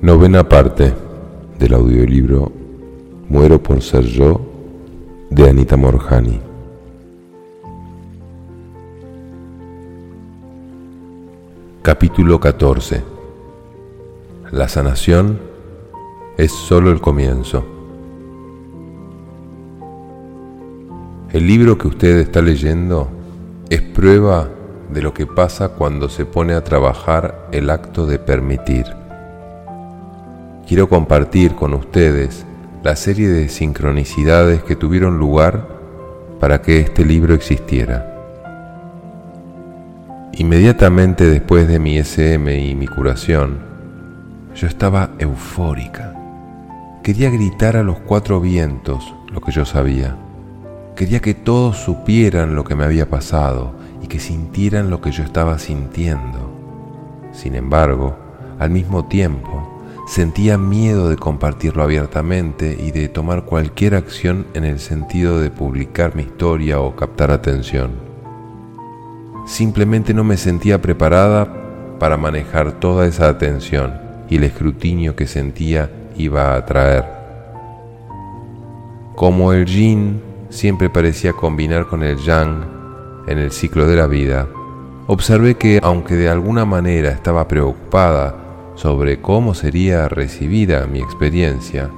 Novena parte del audiolibro Muero por ser yo de Anita Morjani. Capítulo 14. La sanación es solo el comienzo. El libro que usted está leyendo es prueba de lo que pasa cuando se pone a trabajar el acto de permitir quiero compartir con ustedes la serie de sincronicidades que tuvieron lugar para que este libro existiera. Inmediatamente después de mi SM y mi curación, yo estaba eufórica. Quería gritar a los cuatro vientos lo que yo sabía. Quería que todos supieran lo que me había pasado y que sintieran lo que yo estaba sintiendo. Sin embargo, al mismo tiempo, Sentía miedo de compartirlo abiertamente y de tomar cualquier acción en el sentido de publicar mi historia o captar atención. Simplemente no me sentía preparada para manejar toda esa atención y el escrutinio que sentía iba a atraer. Como el yin siempre parecía combinar con el yang en el ciclo de la vida, observé que aunque de alguna manera estaba preocupada sobre cómo sería recibida mi experiencia,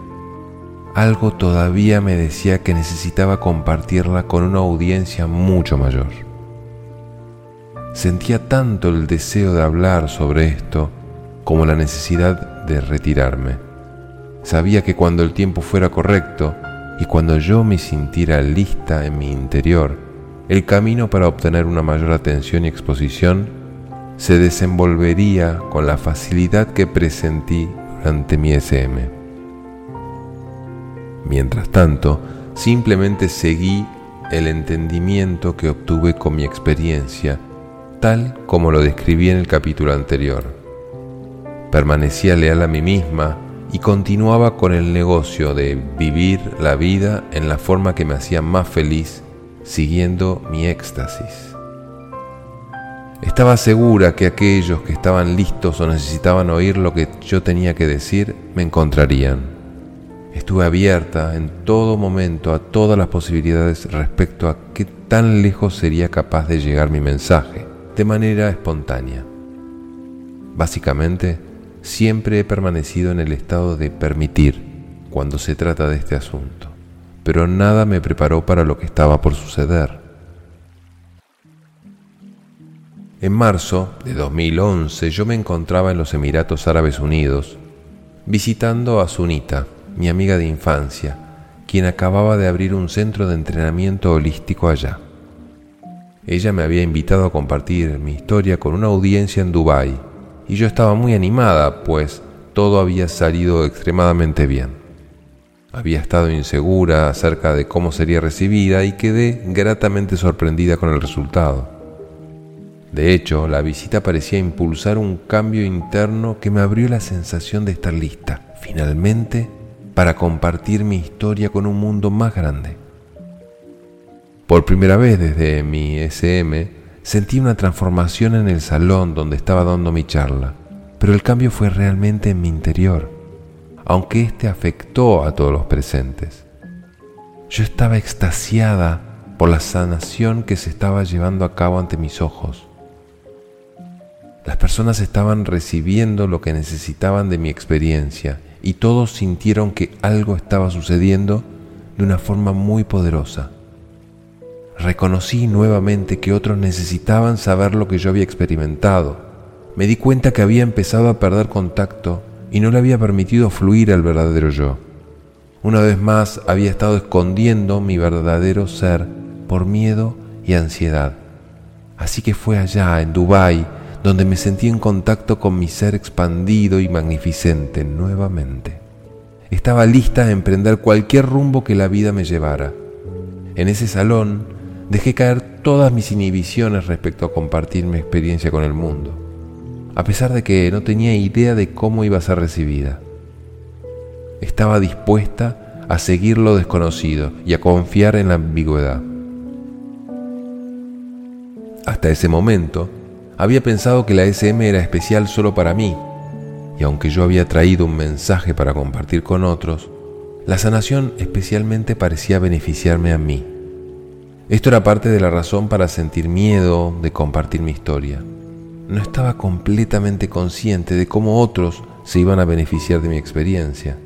algo todavía me decía que necesitaba compartirla con una audiencia mucho mayor. Sentía tanto el deseo de hablar sobre esto como la necesidad de retirarme. Sabía que cuando el tiempo fuera correcto y cuando yo me sintiera lista en mi interior, el camino para obtener una mayor atención y exposición se desenvolvería con la facilidad que presentí durante mi SM. Mientras tanto, simplemente seguí el entendimiento que obtuve con mi experiencia, tal como lo describí en el capítulo anterior. Permanecía leal a mí misma y continuaba con el negocio de vivir la vida en la forma que me hacía más feliz, siguiendo mi éxtasis. Estaba segura que aquellos que estaban listos o necesitaban oír lo que yo tenía que decir me encontrarían. Estuve abierta en todo momento a todas las posibilidades respecto a qué tan lejos sería capaz de llegar mi mensaje, de manera espontánea. Básicamente, siempre he permanecido en el estado de permitir cuando se trata de este asunto, pero nada me preparó para lo que estaba por suceder. En marzo de 2011 yo me encontraba en los Emiratos Árabes Unidos visitando a Sunita, mi amiga de infancia, quien acababa de abrir un centro de entrenamiento holístico allá. Ella me había invitado a compartir mi historia con una audiencia en Dubái y yo estaba muy animada pues todo había salido extremadamente bien. Había estado insegura acerca de cómo sería recibida y quedé gratamente sorprendida con el resultado. De hecho, la visita parecía impulsar un cambio interno que me abrió la sensación de estar lista, finalmente, para compartir mi historia con un mundo más grande. Por primera vez desde mi SM, sentí una transformación en el salón donde estaba dando mi charla, pero el cambio fue realmente en mi interior, aunque este afectó a todos los presentes. Yo estaba extasiada por la sanación que se estaba llevando a cabo ante mis ojos las personas estaban recibiendo lo que necesitaban de mi experiencia y todos sintieron que algo estaba sucediendo de una forma muy poderosa. Reconocí nuevamente que otros necesitaban saber lo que yo había experimentado. Me di cuenta que había empezado a perder contacto y no le había permitido fluir al verdadero yo. Una vez más había estado escondiendo mi verdadero ser por miedo y ansiedad. Así que fue allá, en Dubái, donde me sentí en contacto con mi ser expandido y magnificente nuevamente. Estaba lista a emprender cualquier rumbo que la vida me llevara. En ese salón dejé caer todas mis inhibiciones respecto a compartir mi experiencia con el mundo, a pesar de que no tenía idea de cómo iba a ser recibida. Estaba dispuesta a seguir lo desconocido y a confiar en la ambigüedad. Hasta ese momento, había pensado que la SM era especial solo para mí, y aunque yo había traído un mensaje para compartir con otros, la sanación especialmente parecía beneficiarme a mí. Esto era parte de la razón para sentir miedo de compartir mi historia. No estaba completamente consciente de cómo otros se iban a beneficiar de mi experiencia.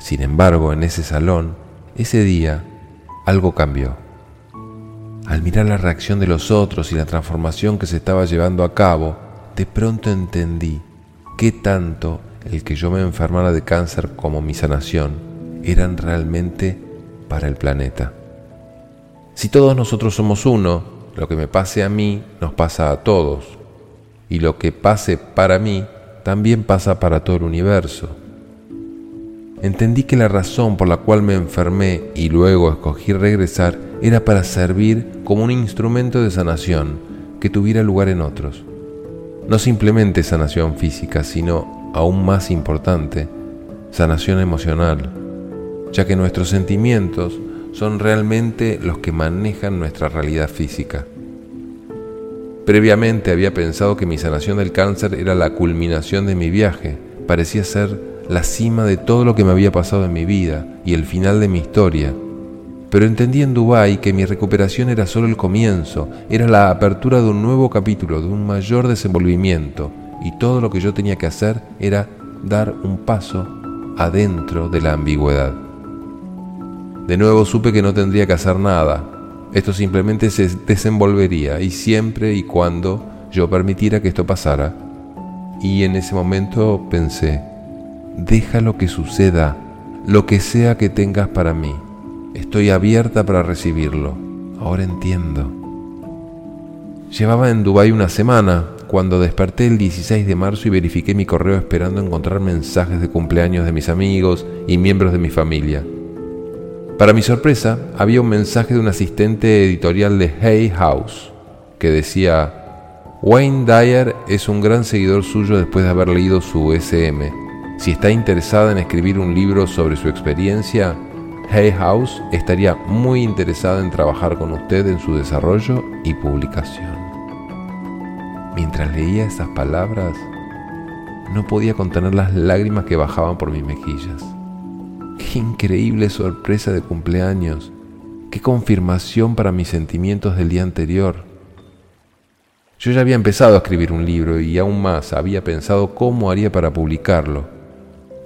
Sin embargo, en ese salón, ese día, algo cambió. Al mirar la reacción de los otros y la transformación que se estaba llevando a cabo, de pronto entendí qué tanto el que yo me enfermara de cáncer como mi sanación eran realmente para el planeta. Si todos nosotros somos uno, lo que me pase a mí nos pasa a todos, y lo que pase para mí también pasa para todo el universo. Entendí que la razón por la cual me enfermé y luego escogí regresar era para servir como un instrumento de sanación que tuviera lugar en otros. No simplemente sanación física, sino, aún más importante, sanación emocional, ya que nuestros sentimientos son realmente los que manejan nuestra realidad física. Previamente había pensado que mi sanación del cáncer era la culminación de mi viaje, parecía ser la cima de todo lo que me había pasado en mi vida y el final de mi historia. Pero entendí en Dubái que mi recuperación era solo el comienzo, era la apertura de un nuevo capítulo, de un mayor desenvolvimiento, y todo lo que yo tenía que hacer era dar un paso adentro de la ambigüedad. De nuevo supe que no tendría que hacer nada, esto simplemente se desenvolvería y siempre y cuando yo permitiera que esto pasara. Y en ese momento pensé, deja lo que suceda, lo que sea que tengas para mí. Estoy abierta para recibirlo. Ahora entiendo. Llevaba en Dubái una semana cuando desperté el 16 de marzo y verifiqué mi correo esperando encontrar mensajes de cumpleaños de mis amigos y miembros de mi familia. Para mi sorpresa, había un mensaje de un asistente editorial de Hay House que decía, Wayne Dyer es un gran seguidor suyo después de haber leído su SM si está interesada en escribir un libro sobre su experiencia, Hay House estaría muy interesada en trabajar con usted en su desarrollo y publicación. Mientras leía esas palabras, no podía contener las lágrimas que bajaban por mis mejillas. Qué increíble sorpresa de cumpleaños, qué confirmación para mis sentimientos del día anterior. Yo ya había empezado a escribir un libro y aún más había pensado cómo haría para publicarlo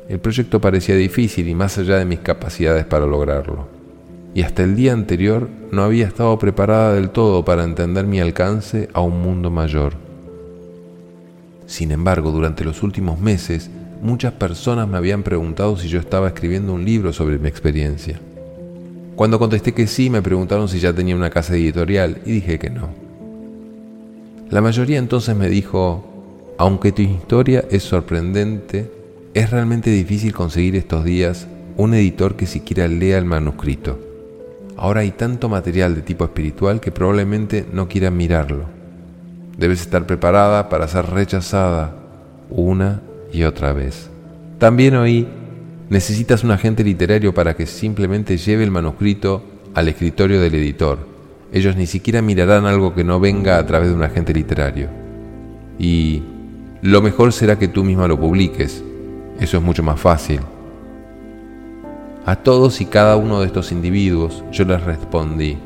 el proyecto parecía difícil y más allá de mis capacidades para lograrlo. Y hasta el día anterior no había estado preparada del todo para entender mi alcance a un mundo mayor. Sin embargo, durante los últimos meses, muchas personas me habían preguntado si yo estaba escribiendo un libro sobre mi experiencia. Cuando contesté que sí, me preguntaron si ya tenía una casa editorial y dije que no. La mayoría entonces me dijo, aunque tu historia es sorprendente, es realmente difícil conseguir estos días un editor que siquiera lea el manuscrito. Ahora hay tanto material de tipo espiritual que probablemente no quieran mirarlo. Debes estar preparada para ser rechazada una y otra vez. También oí, necesitas un agente literario para que simplemente lleve el manuscrito al escritorio del editor. Ellos ni siquiera mirarán algo que no venga a través de un agente literario. Y lo mejor será que tú misma lo publiques, eso es mucho más fácil. A todos y cada uno de estos individuos yo les respondí,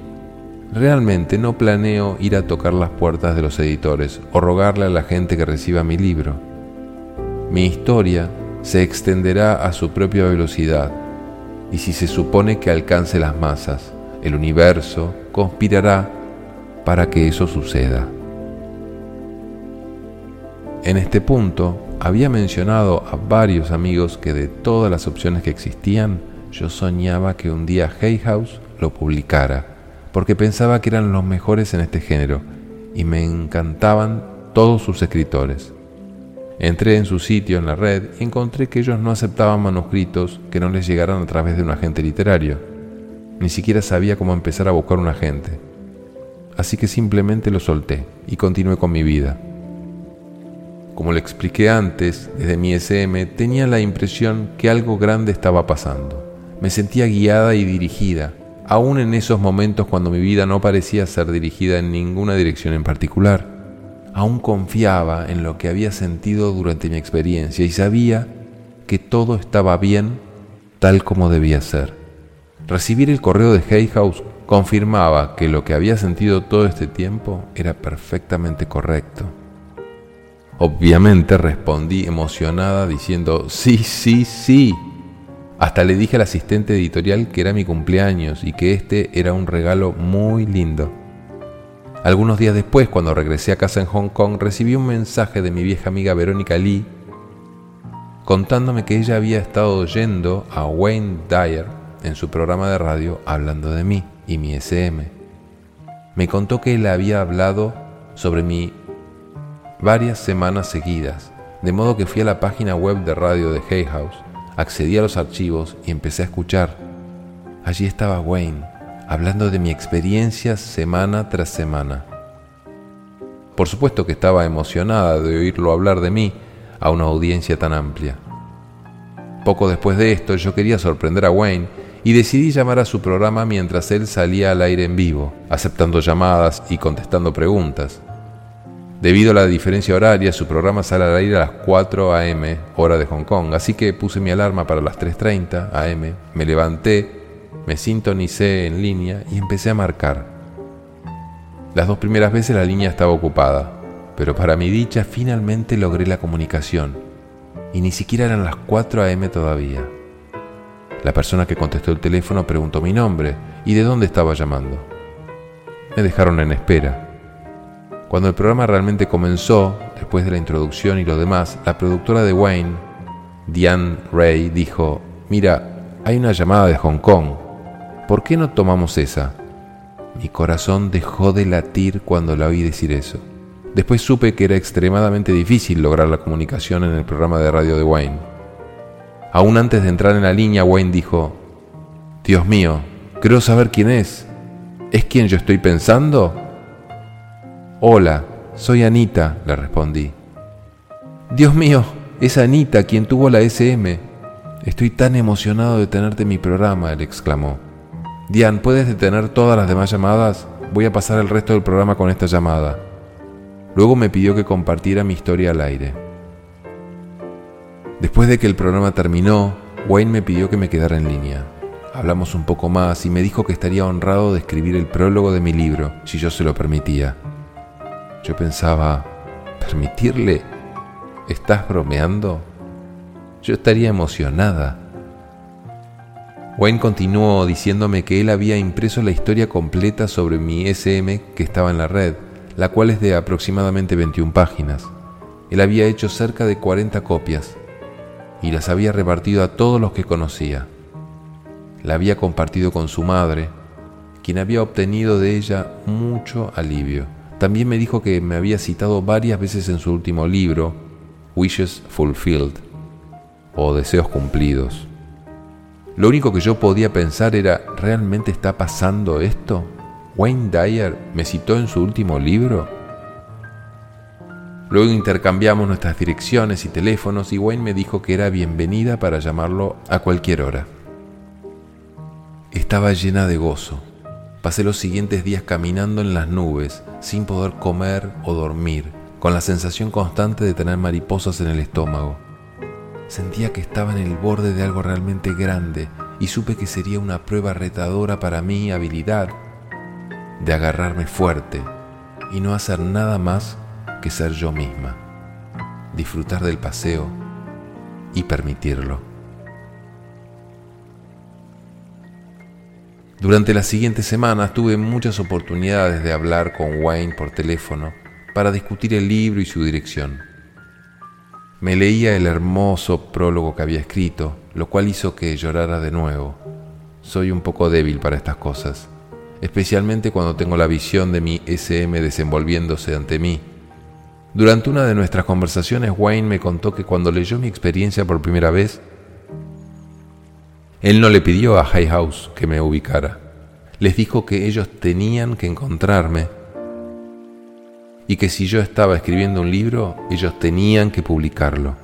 realmente no planeo ir a tocar las puertas de los editores o rogarle a la gente que reciba mi libro. Mi historia se extenderá a su propia velocidad y si se supone que alcance las masas, el universo conspirará para que eso suceda. En este punto, había mencionado a varios amigos que de todas las opciones que existían, yo soñaba que un día Hay House lo publicara, porque pensaba que eran los mejores en este género y me encantaban todos sus escritores. Entré en su sitio en la red y encontré que ellos no aceptaban manuscritos que no les llegaran a través de un agente literario. Ni siquiera sabía cómo empezar a buscar un agente. Así que simplemente lo solté y continué con mi vida. Como le expliqué antes, desde mi SM tenía la impresión que algo grande estaba pasando. Me sentía guiada y dirigida, aún en esos momentos cuando mi vida no parecía ser dirigida en ninguna dirección en particular. Aún confiaba en lo que había sentido durante mi experiencia y sabía que todo estaba bien tal como debía ser. Recibir el correo de Hay House confirmaba que lo que había sentido todo este tiempo era perfectamente correcto. Obviamente respondí emocionada diciendo, sí, sí, sí. Hasta le dije al asistente editorial que era mi cumpleaños y que este era un regalo muy lindo. Algunos días después, cuando regresé a casa en Hong Kong, recibí un mensaje de mi vieja amiga Verónica Lee contándome que ella había estado oyendo a Wayne Dyer en su programa de radio hablando de mí y mi SM. Me contó que él había hablado sobre mí varias semanas seguidas, de modo que fui a la página web de radio de Hay House, accedí a los archivos y empecé a escuchar. Allí estaba Wayne, hablando de mi experiencia semana tras semana. Por supuesto que estaba emocionada de oírlo hablar de mí, a una audiencia tan amplia. Poco después de esto yo quería sorprender a Wayne y decidí llamar a su programa mientras él salía al aire en vivo, aceptando llamadas y contestando preguntas. Debido a la diferencia horaria, su programa sale al aire a las 4 a.m., hora de Hong Kong, así que puse mi alarma para las 3.30 a.m., me levanté, me sintonicé en línea y empecé a marcar. Las dos primeras veces la línea estaba ocupada, pero para mi dicha finalmente logré la comunicación y ni siquiera eran las 4 a.m. todavía. La persona que contestó el teléfono preguntó mi nombre y de dónde estaba llamando. Me dejaron en espera. Cuando el programa realmente comenzó, después de la introducción y lo demás, la productora de Wayne, Diane Ray, dijo, mira, hay una llamada de Hong Kong. ¿Por qué no tomamos esa? Mi corazón dejó de latir cuando la oí decir eso. Después supe que era extremadamente difícil lograr la comunicación en el programa de radio de Wayne. Aún antes de entrar en la línea, Wayne dijo, Dios mío, creo saber quién es. ¿Es quien yo estoy pensando? Hola, soy Anita, le respondí. Dios mío, es Anita quien tuvo la SM. Estoy tan emocionado de tenerte en mi programa, él exclamó. Diane, ¿puedes detener todas las demás llamadas? Voy a pasar el resto del programa con esta llamada. Luego me pidió que compartiera mi historia al aire. Después de que el programa terminó, Wayne me pidió que me quedara en línea. Hablamos un poco más y me dijo que estaría honrado de escribir el prólogo de mi libro, si yo se lo permitía. Yo pensaba, ¿permitirle? ¿Estás bromeando? Yo estaría emocionada. Wayne continuó diciéndome que él había impreso la historia completa sobre mi SM que estaba en la red la cual es de aproximadamente 21 páginas. Él había hecho cerca de 40 copias y las había repartido a todos los que conocía. La había compartido con su madre, quien había obtenido de ella mucho alivio. También me dijo que me había citado varias veces en su último libro, Wishes Fulfilled, o Deseos Cumplidos. Lo único que yo podía pensar era, ¿realmente está pasando esto? Wayne Dyer me citó en su último libro? Luego intercambiamos nuestras direcciones y teléfonos y Wayne me dijo que era bienvenida para llamarlo a cualquier hora. Estaba llena de gozo. Pasé los siguientes días caminando en las nubes, sin poder comer o dormir, con la sensación constante de tener mariposas en el estómago. Sentía que estaba en el borde de algo realmente grande y supe que sería una prueba retadora para mi habilidad de agarrarme fuerte y no hacer nada más que ser yo misma, disfrutar del paseo y permitirlo. Durante las siguientes semanas tuve muchas oportunidades de hablar con Wayne por teléfono para discutir el libro y su dirección. Me leía el hermoso prólogo que había escrito, lo cual hizo que llorara de nuevo. Soy un poco débil para estas cosas especialmente cuando tengo la visión de mi SM desenvolviéndose ante mí. Durante una de nuestras conversaciones, Wayne me contó que cuando leyó mi experiencia por primera vez, él no le pidió a High House que me ubicara. Les dijo que ellos tenían que encontrarme y que si yo estaba escribiendo un libro, ellos tenían que publicarlo.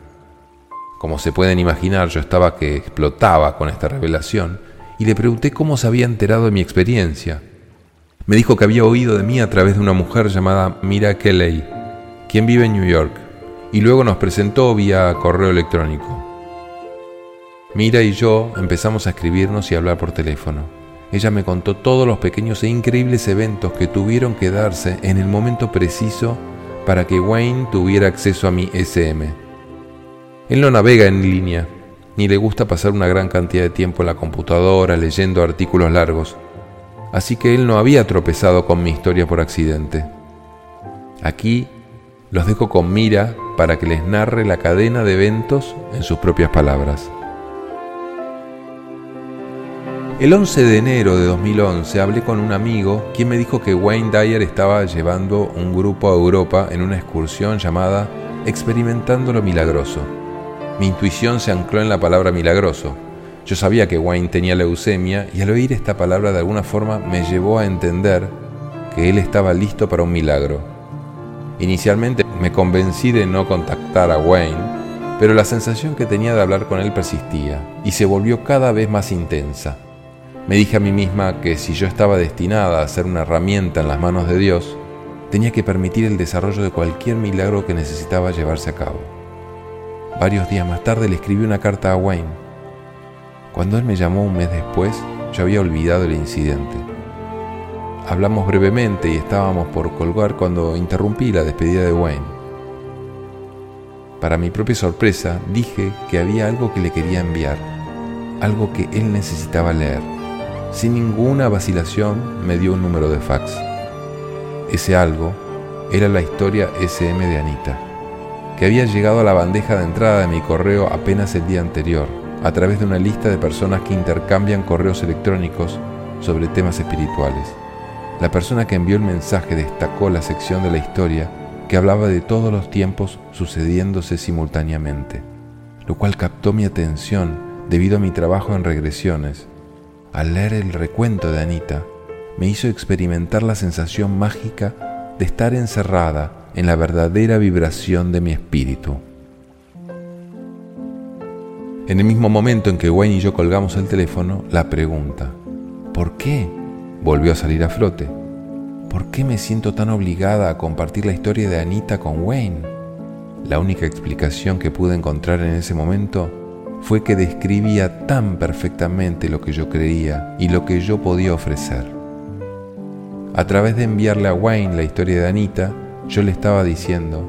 Como se pueden imaginar, yo estaba que explotaba con esta revelación y le pregunté cómo se había enterado de mi experiencia. Me dijo que había oído de mí a través de una mujer llamada Mira Kelly, quien vive en New York, y luego nos presentó vía correo electrónico. Mira y yo empezamos a escribirnos y hablar por teléfono. Ella me contó todos los pequeños e increíbles eventos que tuvieron que darse en el momento preciso para que Wayne tuviera acceso a mi SM. Él no navega en línea, ni le gusta pasar una gran cantidad de tiempo en la computadora leyendo artículos largos, así que él no había tropezado con mi historia por accidente. Aquí los dejo con Mira para que les narre la cadena de eventos en sus propias palabras. El 11 de enero de 2011 hablé con un amigo quien me dijo que Wayne Dyer estaba llevando un grupo a Europa en una excursión llamada Experimentando lo Milagroso. Mi intuición se ancló en la palabra milagroso. Yo sabía que Wayne tenía leucemia y al oír esta palabra de alguna forma me llevó a entender que él estaba listo para un milagro. Inicialmente me convencí de no contactar a Wayne, pero la sensación que tenía de hablar con él persistía y se volvió cada vez más intensa. Me dije a mí misma que si yo estaba destinada a ser una herramienta en las manos de Dios, tenía que permitir el desarrollo de cualquier milagro que necesitaba llevarse a cabo. Varios días más tarde le escribí una carta a Wayne. Cuando él me llamó un mes después, yo había olvidado el incidente. Hablamos brevemente y estábamos por colgar cuando interrumpí la despedida de Wayne. Para mi propia sorpresa, dije que había algo que le quería enviar, algo que él necesitaba leer. Sin ninguna vacilación me dio un número de fax. Ese algo era la historia SM de Anita, que había llegado a la bandeja de entrada de mi correo apenas el día anterior, a través de una lista de personas que intercambian correos electrónicos sobre temas espirituales. La persona que envió el mensaje destacó la sección de la historia que hablaba de todos los tiempos sucediéndose simultáneamente, lo cual captó mi atención debido a mi trabajo en regresiones al leer el recuento de Anita, me hizo experimentar la sensación mágica de estar encerrada en la verdadera vibración de mi espíritu. En el mismo momento en que Wayne y yo colgamos el teléfono, la pregunta, ¿por qué? volvió a salir a flote. ¿Por qué me siento tan obligada a compartir la historia de Anita con Wayne? La única explicación que pude encontrar en ese momento fue que describía tan perfectamente lo que yo creía y lo que yo podía ofrecer. A través de enviarle a Wayne la historia de Anita, yo le estaba diciendo,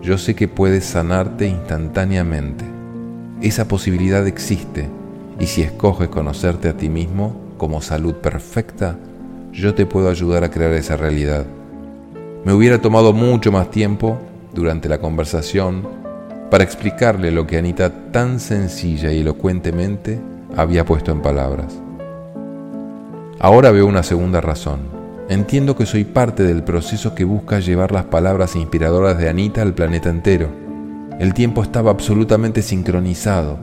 yo sé que puedes sanarte instantáneamente. Esa posibilidad existe y si escoges conocerte a ti mismo como salud perfecta, yo te puedo ayudar a crear esa realidad. Me hubiera tomado mucho más tiempo durante la conversación para explicarle lo que Anita tan sencilla y elocuentemente había puesto en palabras. Ahora veo una segunda razón. Entiendo que soy parte del proceso que busca llevar las palabras inspiradoras de Anita al planeta entero. El tiempo estaba absolutamente sincronizado.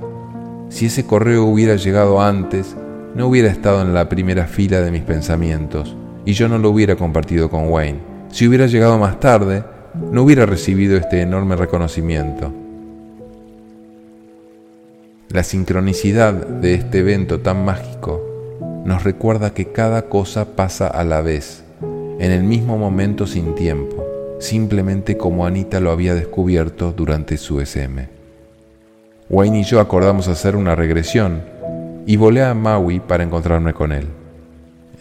Si ese correo hubiera llegado antes, no hubiera estado en la primera fila de mis pensamientos y yo no lo hubiera compartido con Wayne. Si hubiera llegado más tarde, no hubiera recibido este enorme reconocimiento. La sincronicidad de este evento tan mágico nos recuerda que cada cosa pasa a la vez, en el mismo momento sin tiempo, simplemente como Anita lo había descubierto durante su SM. Wayne y yo acordamos hacer una regresión y volé a Maui para encontrarme con él.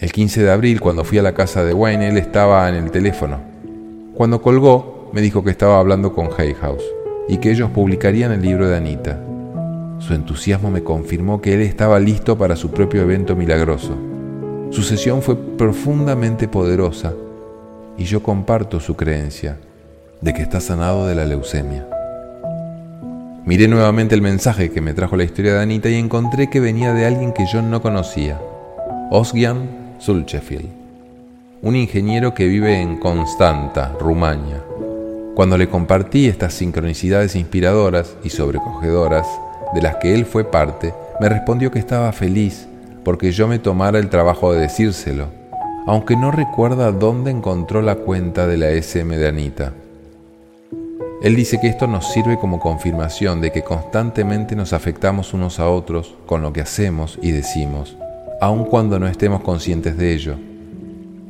El 15 de abril, cuando fui a la casa de Wayne, él estaba en el teléfono. Cuando colgó, me dijo que estaba hablando con Hay House y que ellos publicarían el libro de Anita. Su entusiasmo me confirmó que él estaba listo para su propio evento milagroso. Su sesión fue profundamente poderosa y yo comparto su creencia de que está sanado de la leucemia. Miré nuevamente el mensaje que me trajo la historia de Anita y encontré que venía de alguien que yo no conocía, Osgian Sulchefield, un ingeniero que vive en Constanta, Rumania. Cuando le compartí estas sincronicidades inspiradoras y sobrecogedoras, de las que él fue parte, me respondió que estaba feliz porque yo me tomara el trabajo de decírselo, aunque no recuerda dónde encontró la cuenta de la SM de Anita. Él dice que esto nos sirve como confirmación de que constantemente nos afectamos unos a otros con lo que hacemos y decimos, aun cuando no estemos conscientes de ello.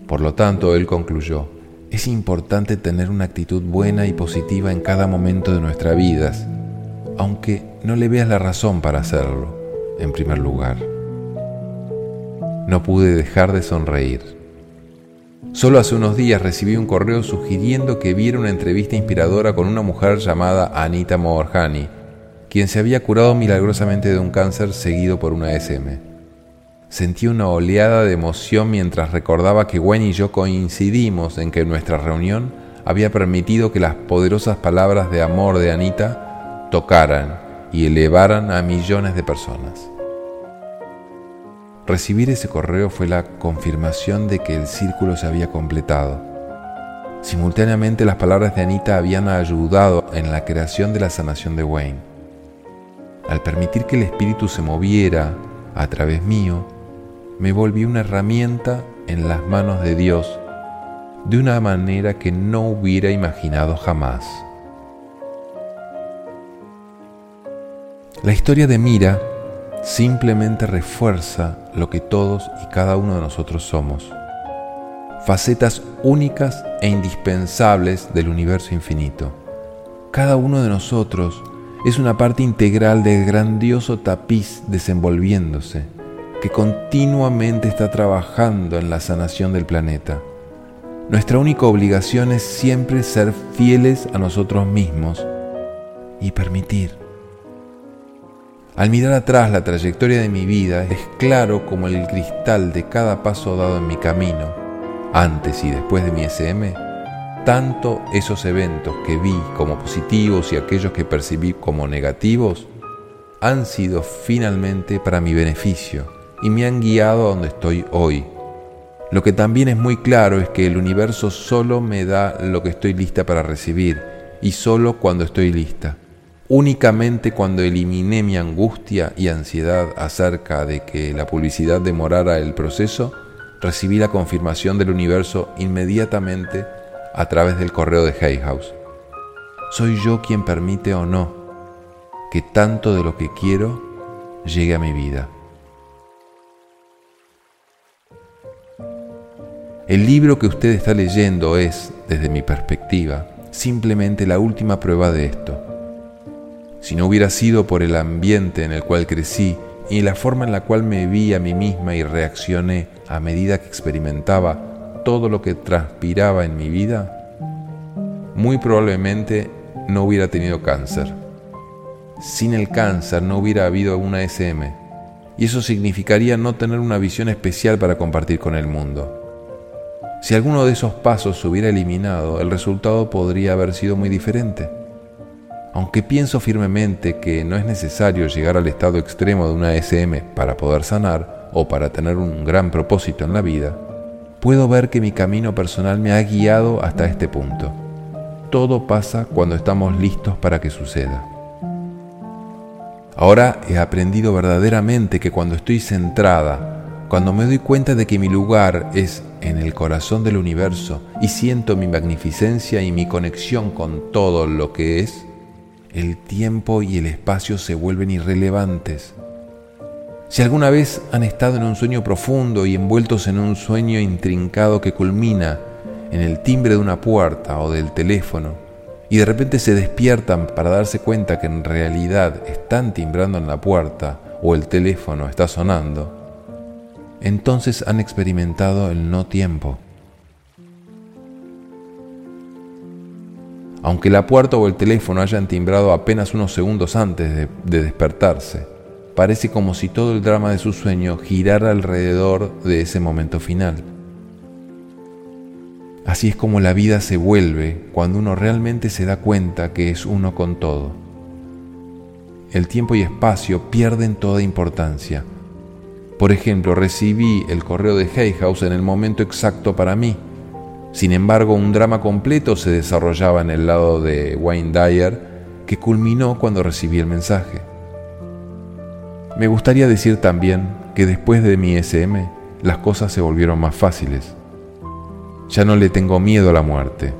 Por lo tanto, él concluyó, es importante tener una actitud buena y positiva en cada momento de nuestras vidas, aunque no le veas la razón para hacerlo, en primer lugar. No pude dejar de sonreír. Solo hace unos días recibí un correo sugiriendo que viera una entrevista inspiradora con una mujer llamada Anita Moorjani, quien se había curado milagrosamente de un cáncer seguido por una SM. Sentí una oleada de emoción mientras recordaba que Gwen y yo coincidimos en que nuestra reunión había permitido que las poderosas palabras de amor de Anita tocaran y elevaran a millones de personas. Recibir ese correo fue la confirmación de que el círculo se había completado. Simultáneamente las palabras de Anita habían ayudado en la creación de la sanación de Wayne. Al permitir que el espíritu se moviera a través mío, me volví una herramienta en las manos de Dios de una manera que no hubiera imaginado jamás. La historia de Mira simplemente refuerza lo que todos y cada uno de nosotros somos. Facetas únicas e indispensables del universo infinito. Cada uno de nosotros es una parte integral del grandioso tapiz desenvolviéndose, que continuamente está trabajando en la sanación del planeta. Nuestra única obligación es siempre ser fieles a nosotros mismos y permitir al mirar atrás la trayectoria de mi vida, es claro como el cristal de cada paso dado en mi camino, antes y después de mi SM, tanto esos eventos que vi como positivos y aquellos que percibí como negativos, han sido finalmente para mi beneficio y me han guiado a donde estoy hoy. Lo que también es muy claro es que el universo solo me da lo que estoy lista para recibir y solo cuando estoy lista. Únicamente cuando eliminé mi angustia y ansiedad acerca de que la publicidad demorara el proceso, recibí la confirmación del universo inmediatamente a través del correo de Hay House. Soy yo quien permite o no que tanto de lo que quiero llegue a mi vida. El libro que usted está leyendo es, desde mi perspectiva, simplemente la última prueba de esto. Si no hubiera sido por el ambiente en el cual crecí y la forma en la cual me vi a mí misma y reaccioné a medida que experimentaba todo lo que transpiraba en mi vida, muy probablemente no hubiera tenido cáncer. Sin el cáncer no hubiera habido una SM y eso significaría no tener una visión especial para compartir con el mundo. Si alguno de esos pasos se hubiera eliminado, el resultado podría haber sido muy diferente. Aunque pienso firmemente que no es necesario llegar al estado extremo de una SM para poder sanar o para tener un gran propósito en la vida, puedo ver que mi camino personal me ha guiado hasta este punto. Todo pasa cuando estamos listos para que suceda. Ahora he aprendido verdaderamente que cuando estoy centrada, cuando me doy cuenta de que mi lugar es en el corazón del universo y siento mi magnificencia y mi conexión con todo lo que es, el tiempo y el espacio se vuelven irrelevantes. Si alguna vez han estado en un sueño profundo y envueltos en un sueño intrincado que culmina en el timbre de una puerta o del teléfono, y de repente se despiertan para darse cuenta que en realidad están timbrando en la puerta o el teléfono está sonando, entonces han experimentado el no tiempo. Aunque la puerta o el teléfono hayan timbrado apenas unos segundos antes de, despertarse. Parece como si todo el drama de su sueño girara alrededor de ese momento final. Así es como la vida se vuelve cuando uno realmente se da cuenta que es uno con todo. El tiempo y espacio pierden toda importancia. Por ejemplo, recibí el correo de Hay House en el momento exacto para mí sin embargo, un drama completo se desarrollaba en el lado de Wayne Dyer que culminó cuando recibí el mensaje. Me gustaría decir también que después de mi SM las cosas se volvieron más fáciles. Ya no le tengo miedo a la muerte,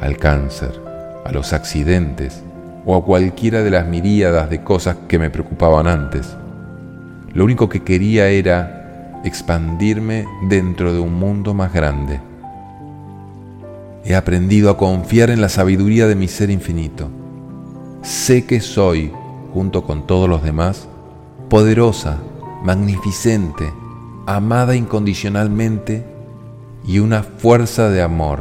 al cáncer, a los accidentes o a cualquiera de las miríadas de cosas que me preocupaban antes. Lo único que quería era expandirme dentro de un mundo más grande. He aprendido a confiar en la sabiduría de mi ser infinito. Sé que soy, junto con todos los demás, poderosa, magnificente, amada incondicionalmente y una fuerza de amor.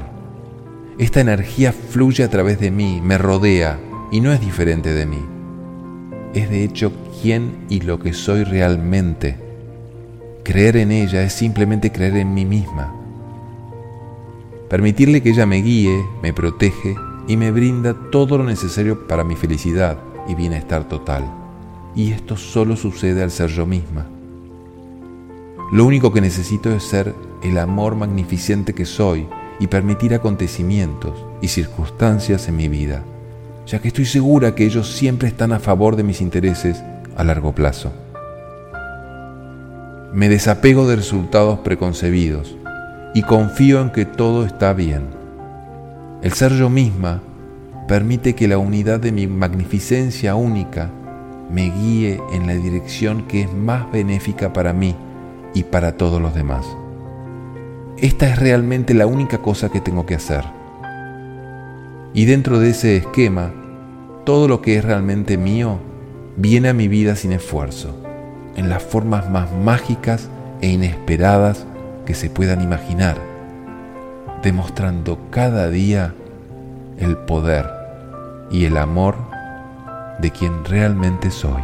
Esta energía fluye a través de mí, me rodea y no es diferente de mí. Es de hecho quién y lo que soy realmente. Creer en ella es simplemente creer en mí misma. Permitirle que ella me guíe, me protege y me brinda todo lo necesario para mi felicidad y bienestar total. Y esto solo sucede al ser yo misma. Lo único que necesito es ser el amor magnificente que soy y permitir acontecimientos y circunstancias en mi vida, ya que estoy segura que ellos siempre están a favor de mis intereses a largo plazo. Me desapego de resultados preconcebidos y confío en que todo está bien. El ser yo misma permite que la unidad de mi magnificencia única me guíe en la dirección que es más benéfica para mí y para todos los demás. Esta es realmente la única cosa que tengo que hacer. Y dentro de ese esquema, todo lo que es realmente mío viene a mi vida sin esfuerzo, en las formas más mágicas e inesperadas que se puedan imaginar, demostrando cada día el poder y el amor de quien realmente soy.